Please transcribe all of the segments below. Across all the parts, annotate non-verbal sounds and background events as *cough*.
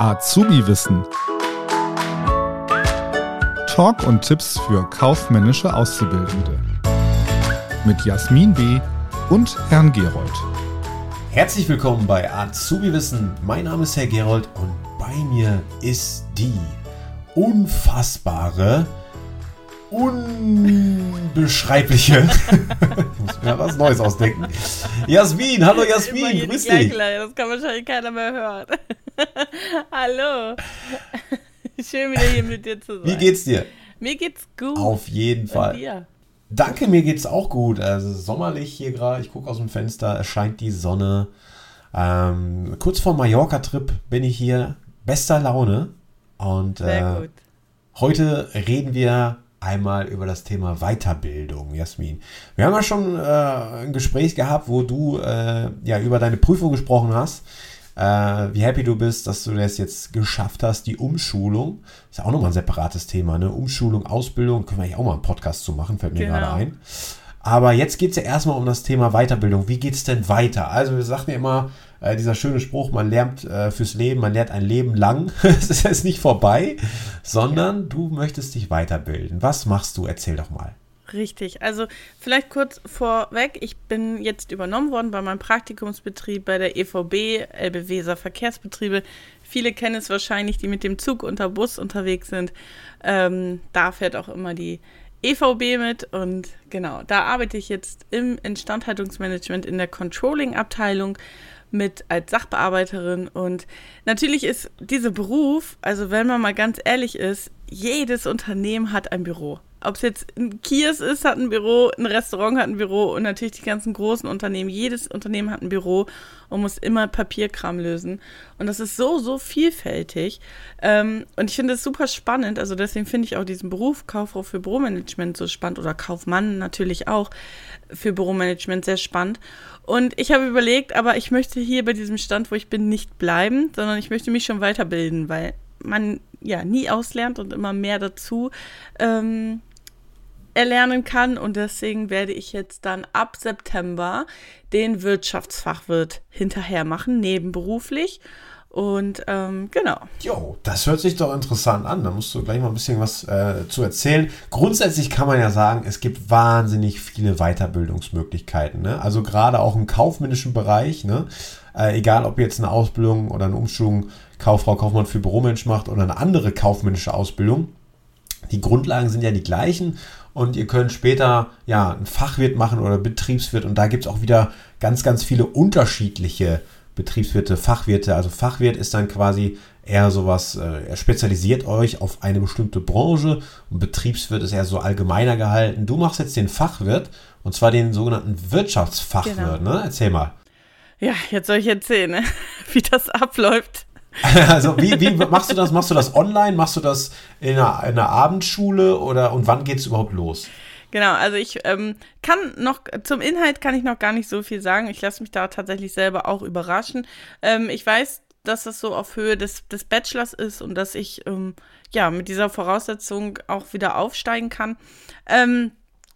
Azubi-Wissen. Talk und Tipps für kaufmännische Auszubildende. Mit Jasmin B. und Herrn Gerold. Herzlich willkommen bei Azubi-Wissen. Mein Name ist Herr Gerold und bei mir ist die unfassbare unbeschreibliche. *laughs* ich muss mir was Neues ausdenken. Jasmin, hallo Jasmin, grüß dich. Das kann wahrscheinlich keiner mehr hören. *laughs* hallo. *laughs* Schön wieder hier mit dir zu sein. Wie geht's dir? Mir geht's gut. Auf jeden Fall. Dir? Danke, mir geht's auch gut. Also sommerlich hier gerade. Ich gucke aus dem Fenster, es scheint die Sonne. Ähm, kurz vor Mallorca-Trip bin ich hier. Bester Laune. Und äh, heute reden wir einmal über das Thema Weiterbildung, Jasmin. Wir haben ja schon äh, ein Gespräch gehabt, wo du äh, ja über deine Prüfung gesprochen hast. Äh, wie happy du bist, dass du das jetzt geschafft hast, die Umschulung. Ist ja auch nochmal ein separates Thema, ne? Umschulung, Ausbildung, können wir ja auch mal einen Podcast zu machen, fällt mir genau. gerade ein. Aber jetzt geht es ja erstmal um das Thema Weiterbildung. Wie geht es denn weiter? Also wir sagten ja immer, äh, dieser schöne Spruch, man lernt äh, fürs Leben, man lernt ein Leben lang. *laughs* es ist jetzt nicht vorbei, sondern du möchtest dich weiterbilden. Was machst du? Erzähl doch mal. Richtig, also vielleicht kurz vorweg, ich bin jetzt übernommen worden bei meinem Praktikumsbetrieb bei der EVB, Elbe Weser Verkehrsbetriebe. Viele kennen es wahrscheinlich, die mit dem Zug unter Bus unterwegs sind. Ähm, da fährt auch immer die EVB mit und genau, da arbeite ich jetzt im Instandhaltungsmanagement in der Controlling-Abteilung mit als Sachbearbeiterin und natürlich ist dieser Beruf, also wenn man mal ganz ehrlich ist, jedes Unternehmen hat ein Büro. Ob es jetzt ein Kios ist, hat ein Büro, ein Restaurant hat ein Büro und natürlich die ganzen großen Unternehmen. Jedes Unternehmen hat ein Büro und muss immer Papierkram lösen. Und das ist so, so vielfältig. Ähm, und ich finde es super spannend. Also deswegen finde ich auch diesen Beruf Kauffrau für Büromanagement so spannend oder Kaufmann natürlich auch für Büromanagement sehr spannend. Und ich habe überlegt, aber ich möchte hier bei diesem Stand, wo ich bin, nicht bleiben, sondern ich möchte mich schon weiterbilden, weil man ja nie auslernt und immer mehr dazu ähm, erlernen kann. Und deswegen werde ich jetzt dann ab September den Wirtschaftsfachwirt hinterher machen, nebenberuflich. Und ähm, genau. Jo, das hört sich doch interessant an. Da musst du gleich mal ein bisschen was äh, zu erzählen. Grundsätzlich kann man ja sagen, es gibt wahnsinnig viele Weiterbildungsmöglichkeiten. Ne? Also gerade auch im kaufmännischen Bereich. Ne? Äh, egal, ob jetzt eine Ausbildung oder eine Umschulung Kauffrau, Kaufmann für Büromensch macht oder eine andere kaufmännische Ausbildung. Die Grundlagen sind ja die gleichen und ihr könnt später ja ein Fachwirt machen oder Betriebswirt und da gibt es auch wieder ganz, ganz viele unterschiedliche Betriebswirte, Fachwirte. Also Fachwirt ist dann quasi eher sowas, äh, er spezialisiert euch auf eine bestimmte Branche und Betriebswirt ist eher so allgemeiner gehalten. Du machst jetzt den Fachwirt und zwar den sogenannten Wirtschaftsfachwirt, genau. ne? Erzähl mal. Ja, jetzt soll ich erzählen, ne? *laughs* wie das abläuft. *laughs* Also wie, wie machst du das? Machst du das online? Machst du das in einer, in einer Abendschule oder und wann geht es überhaupt los? Genau, also ich ähm, kann noch, zum Inhalt kann ich noch gar nicht so viel sagen. Ich lasse mich da tatsächlich selber auch überraschen. Ähm, ich weiß, dass das so auf Höhe des, des Bachelors ist und dass ich ähm, ja mit dieser Voraussetzung auch wieder aufsteigen kann. Ähm,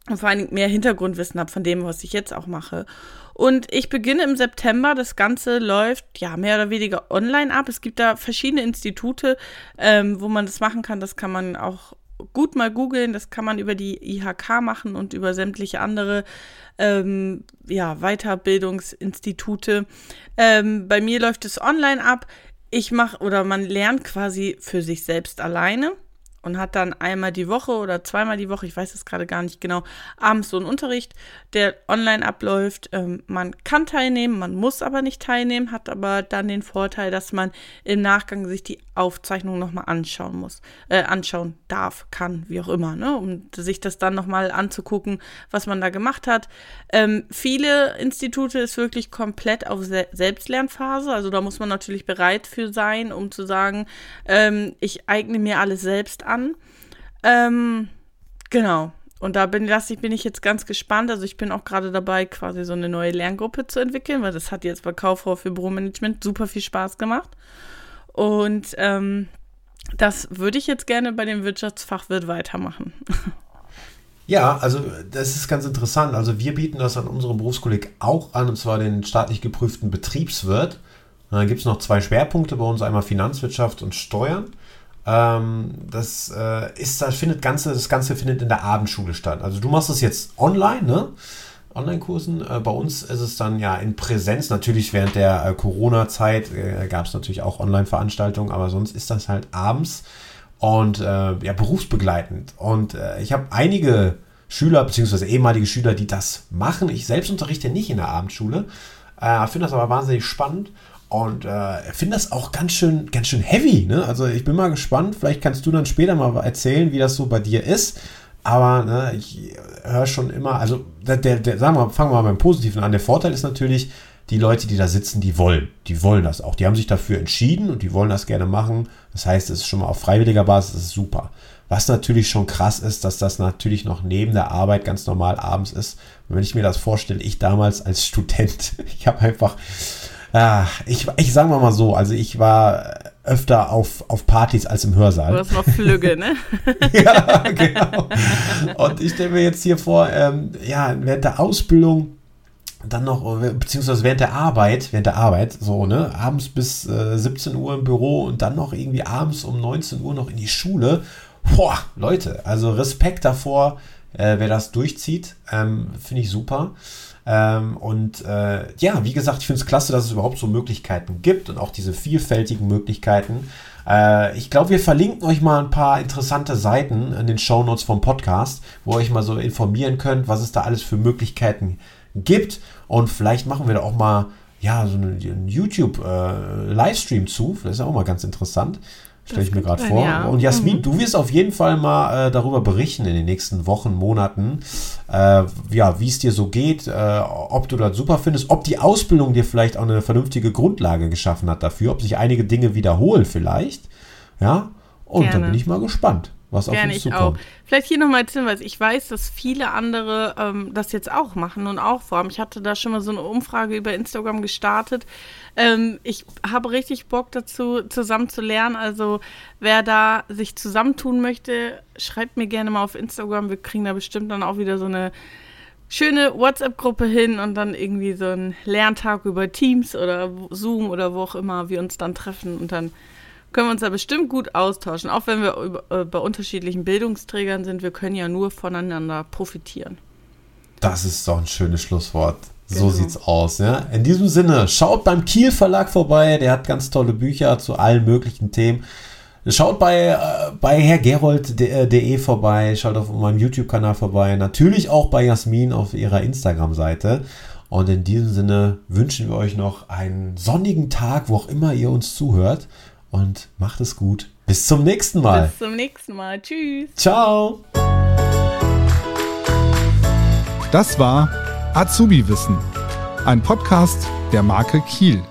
und vor allen Dingen mehr Hintergrundwissen habe von dem, was ich jetzt auch mache. Und ich beginne im September. Das Ganze läuft ja mehr oder weniger online ab. Es gibt da verschiedene Institute, ähm, wo man das machen kann. Das kann man auch gut mal googeln. Das kann man über die IHK machen und über sämtliche andere ähm, ja, Weiterbildungsinstitute. Ähm, bei mir läuft es online ab. Ich mache oder man lernt quasi für sich selbst alleine und hat dann einmal die Woche oder zweimal die Woche, ich weiß es gerade gar nicht genau, abends so einen Unterricht, der online abläuft. Ähm, man kann teilnehmen, man muss aber nicht teilnehmen, hat aber dann den Vorteil, dass man im Nachgang sich die Aufzeichnung nochmal anschauen muss, äh, anschauen darf, kann, wie auch immer, ne, um sich das dann nochmal anzugucken, was man da gemacht hat. Ähm, viele Institute ist wirklich komplett auf Se Selbstlernphase, also da muss man natürlich bereit für sein, um zu sagen, ähm, ich eigne mir alles selbst an. Ähm, genau. Und da bin, ich, bin ich jetzt ganz gespannt. Also ich bin auch gerade dabei, quasi so eine neue Lerngruppe zu entwickeln, weil das hat jetzt bei Kauffrau für Büromanagement super viel Spaß gemacht. Und ähm, das würde ich jetzt gerne bei dem Wirtschaftsfachwirt weitermachen. *laughs* Ja, also das ist ganz interessant. Also wir bieten das an unserem Berufskolleg auch an, und zwar den staatlich geprüften Betriebswirt. dann gibt es noch zwei Schwerpunkte bei uns, einmal Finanzwirtschaft und Steuern. Ähm, das äh, ist, das findet Ganze, das Ganze findet in der Abendschule statt. Also du machst es jetzt online, ne? Online-Kursen. Äh, bei uns ist es dann ja in Präsenz. Natürlich während der äh, Corona-Zeit äh, gab es natürlich auch Online-Veranstaltungen, aber sonst ist das halt abends und äh, ja, berufsbegleitend. Und äh, ich habe einige Schüler, beziehungsweise ehemalige Schüler, die das machen. Ich selbst unterrichte nicht in der Abendschule, finde das aber wahnsinnig spannend und äh, finde das auch ganz schön, ganz schön heavy. Ne? Also ich bin mal gespannt. Vielleicht kannst du dann später mal erzählen, wie das so bei dir ist. Aber ne, ich höre schon immer, also der, der, sagen wir, fangen wir mal beim Positiven an. Der Vorteil ist natürlich, die Leute, die da sitzen, die wollen. Die wollen das auch. Die haben sich dafür entschieden und die wollen das gerne machen. Das heißt, es ist schon mal auf freiwilliger Basis, das ist super. Was natürlich schon krass ist, dass das natürlich noch neben der Arbeit ganz normal abends ist. Und wenn ich mir das vorstelle, ich damals als Student, *laughs* ich habe einfach, ah, ich, ich sage mal so, also ich war öfter auf, auf Partys als im Hörsaal. Du hast noch Flügge, ne? *laughs* ja, genau. Und ich stelle mir jetzt hier vor, ähm, ja, während der Ausbildung dann noch, beziehungsweise während der Arbeit, während der Arbeit, so, ne, abends bis äh, 17 Uhr im Büro und dann noch irgendwie abends um 19 Uhr noch in die Schule. Boah, Leute, also Respekt davor, äh, wer das durchzieht, ähm, finde ich super. Ähm, und äh, ja, wie gesagt, ich finde es klasse, dass es überhaupt so Möglichkeiten gibt und auch diese vielfältigen Möglichkeiten. Äh, ich glaube, wir verlinken euch mal ein paar interessante Seiten in den Shownotes vom Podcast, wo ihr euch mal so informieren könnt, was es da alles für Möglichkeiten gibt. Und vielleicht machen wir da auch mal ja, so einen YouTube-Livestream äh, zu. Das ist ja auch mal ganz interessant. Stelle ich mir gerade vor. Ja. Und Jasmin, mhm. du wirst auf jeden Fall mal äh, darüber berichten in den nächsten Wochen, Monaten, äh, ja, wie es dir so geht, äh, ob du das super findest, ob die Ausbildung dir vielleicht auch eine vernünftige Grundlage geschaffen hat dafür, ob sich einige Dinge wiederholen vielleicht. Ja, und da bin ich mal gespannt was Gerne auf uns zukommt. Auch. Vielleicht hier nochmal als Hinweis. Ich weiß, dass viele andere ähm, das jetzt auch machen und auch vorhaben. Ich hatte da schon mal so eine Umfrage über Instagram gestartet. Ähm, ich habe richtig Bock dazu, zusammen zu lernen. Also wer da sich zusammentun möchte, schreibt mir gerne mal auf Instagram. Wir kriegen da bestimmt dann auch wieder so eine schöne WhatsApp-Gruppe hin und dann irgendwie so einen Lerntag über Teams oder Zoom oder wo auch immer wir uns dann treffen und dann können wir uns da bestimmt gut austauschen. Auch wenn wir über, äh, bei unterschiedlichen Bildungsträgern sind, wir können ja nur voneinander profitieren. Das ist doch ein schönes Schlusswort. Genau. So sieht's aus. Ja? In diesem Sinne, schaut beim Kiel Verlag vorbei. Der hat ganz tolle Bücher zu allen möglichen Themen. Schaut bei, äh, bei herrgerold.de vorbei, schaut auf meinem YouTube-Kanal vorbei, natürlich auch bei Jasmin auf ihrer Instagram-Seite. Und in diesem Sinne wünschen wir euch noch einen sonnigen Tag, wo auch immer ihr uns zuhört und macht es gut. Bis zum nächsten Mal. Bis zum nächsten Mal. Tschüss. Ciao. Das war Azubi Wissen, ein Podcast der Marke Kiel.